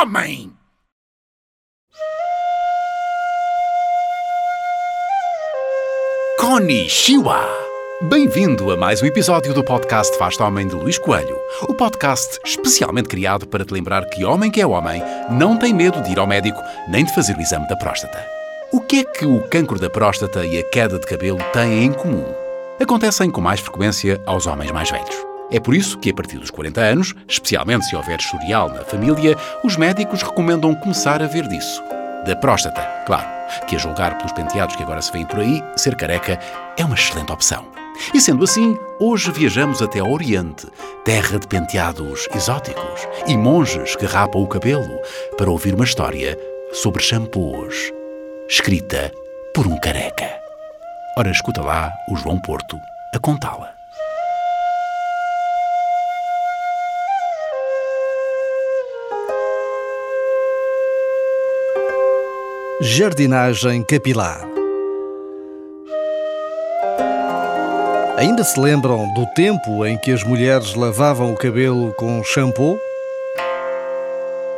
homem! Konnichiwa! Bem-vindo a mais um episódio do podcast Faz Homem de Luís Coelho, o podcast especialmente criado para te lembrar que homem que é homem não tem medo de ir ao médico nem de fazer o exame da próstata. O que é que o cancro da próstata e a queda de cabelo têm em comum? Acontecem com mais frequência aos homens mais velhos. É por isso que, a partir dos 40 anos, especialmente se houver historial na família, os médicos recomendam começar a ver disso. Da próstata, claro, que a julgar pelos penteados que agora se vêem por aí, ser careca é uma excelente opção. E sendo assim, hoje viajamos até ao Oriente, terra de penteados exóticos e monges que rapam o cabelo, para ouvir uma história sobre shampoos, escrita por um careca. Ora, escuta lá o João Porto a contá-la. Jardinagem capilar. Ainda se lembram do tempo em que as mulheres lavavam o cabelo com shampoo?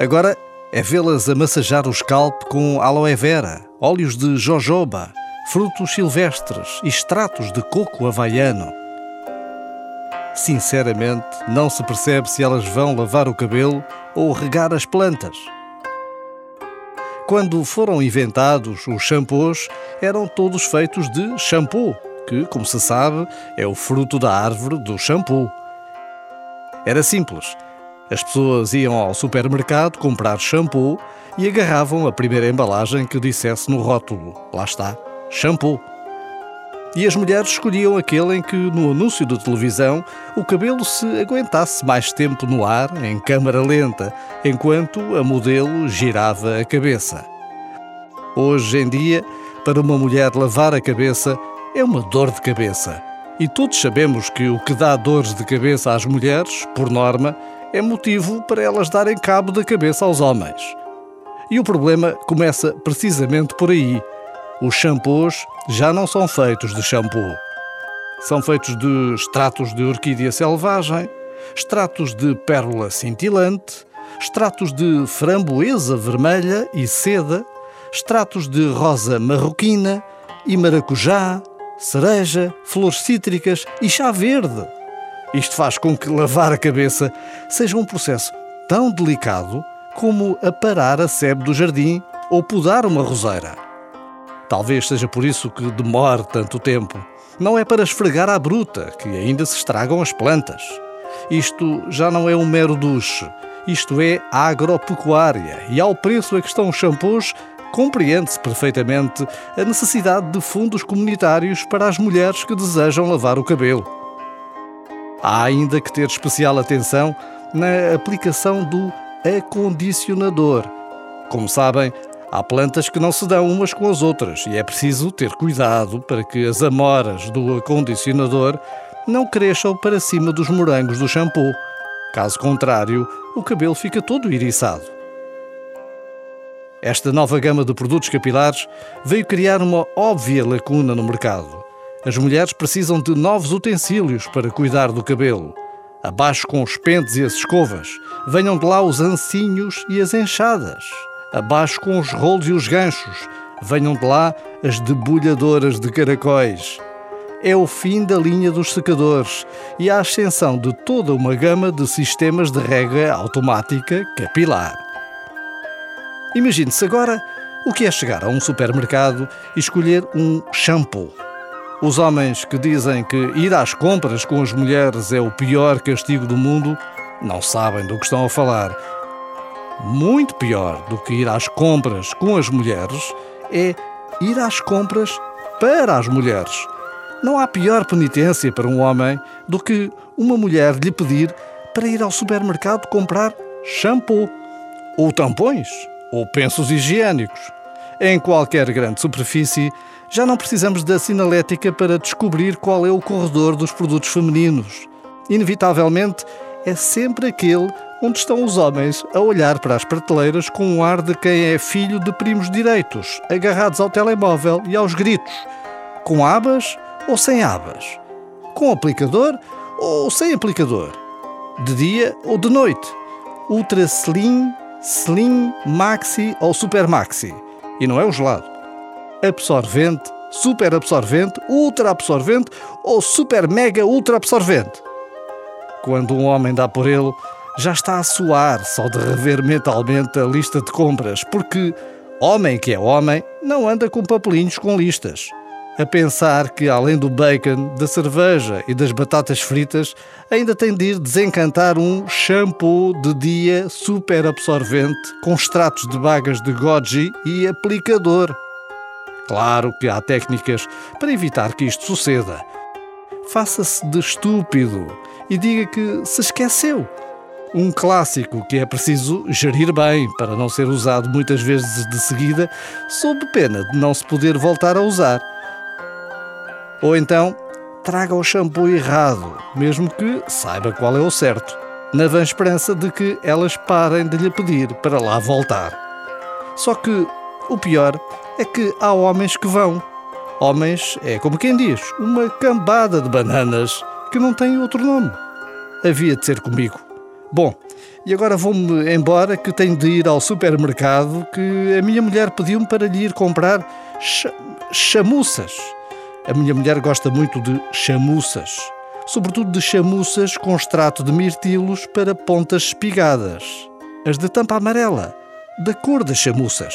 Agora é vê-las a massajar o scalp com aloe vera, óleos de jojoba, frutos silvestres e extratos de coco havaiano. Sinceramente, não se percebe se elas vão lavar o cabelo ou regar as plantas. Quando foram inventados os shampoos, eram todos feitos de shampoo, que, como se sabe, é o fruto da árvore do shampoo. Era simples. As pessoas iam ao supermercado comprar shampoo e agarravam a primeira embalagem que dissesse no rótulo: lá está, shampoo. E as mulheres escolhiam aquele em que, no anúncio de televisão, o cabelo se aguentasse mais tempo no ar, em câmara lenta, enquanto a modelo girava a cabeça. Hoje em dia, para uma mulher lavar a cabeça é uma dor de cabeça. E todos sabemos que o que dá dores de cabeça às mulheres, por norma, é motivo para elas darem cabo da cabeça aos homens. E o problema começa precisamente por aí os shampoos já não são feitos de shampoo. São feitos de extratos de orquídea selvagem, extratos de pérola cintilante, extratos de framboesa vermelha e seda, extratos de rosa marroquina e maracujá, cereja, flores cítricas e chá verde. Isto faz com que lavar a cabeça seja um processo tão delicado como aparar a sebe do jardim ou podar uma roseira. Talvez seja por isso que demore tanto tempo. Não é para esfregar à bruta, que ainda se estragam as plantas. Isto já não é um mero duche, isto é agropecuária, e ao preço a que estão os shampoos, compreende-se perfeitamente a necessidade de fundos comunitários para as mulheres que desejam lavar o cabelo. Há ainda que ter especial atenção na aplicação do acondicionador. Como sabem, Há plantas que não se dão umas com as outras e é preciso ter cuidado para que as amoras do acondicionador não cresçam para cima dos morangos do shampoo. Caso contrário, o cabelo fica todo iriçado. Esta nova gama de produtos capilares veio criar uma óbvia lacuna no mercado. As mulheres precisam de novos utensílios para cuidar do cabelo. Abaixo com os pentes e as escovas, venham de lá os ancinhos e as enxadas abaixo com os rolos e os ganchos, venham de lá as debulhadoras de caracóis. É o fim da linha dos secadores e a ascensão de toda uma gama de sistemas de rega automática capilar. Imagine-se agora o que é chegar a um supermercado e escolher um shampoo. Os homens que dizem que ir às compras com as mulheres é o pior castigo do mundo não sabem do que estão a falar muito pior do que ir às compras com as mulheres é ir às compras para as mulheres. Não há pior penitência para um homem do que uma mulher lhe pedir para ir ao supermercado comprar shampoo, ou tampões, ou pensos higiênicos. Em qualquer grande superfície, já não precisamos da sinalética para descobrir qual é o corredor dos produtos femininos. Inevitavelmente, é sempre aquele onde estão os homens a olhar para as prateleiras com um ar de quem é filho de primos direitos, agarrados ao telemóvel e aos gritos, com abas ou sem abas, com aplicador ou sem aplicador, de dia ou de noite, ultra slim Slim, Maxi ou Super Maxi. E não é o gelado. Absorvente, super absorvente, ultra absorvente ou super mega ultra absorvente. Quando um homem dá por ele, já está a suar só de rever mentalmente a lista de compras, porque homem que é homem não anda com papelinhos com listas. A pensar que, além do bacon, da cerveja e das batatas fritas, ainda tem de ir desencantar um shampoo de dia super absorvente com extratos de bagas de goji e aplicador. Claro que há técnicas para evitar que isto suceda. Faça-se de estúpido e diga que se esqueceu. Um clássico que é preciso gerir bem para não ser usado muitas vezes de seguida, sob pena de não se poder voltar a usar. Ou então, traga o shampoo errado, mesmo que saiba qual é o certo, na vã esperança de que elas parem de lhe pedir para lá voltar. Só que o pior é que há homens que vão. Homens é como quem diz, uma cambada de bananas que não tem outro nome. Havia de ser comigo. Bom, e agora vou-me embora que tenho de ir ao supermercado que a minha mulher pediu-me para lhe ir comprar ch chamuças. A minha mulher gosta muito de chamuças, sobretudo de chamuças com extrato de mirtilos para pontas espigadas, as de tampa amarela, da cor das chamuças.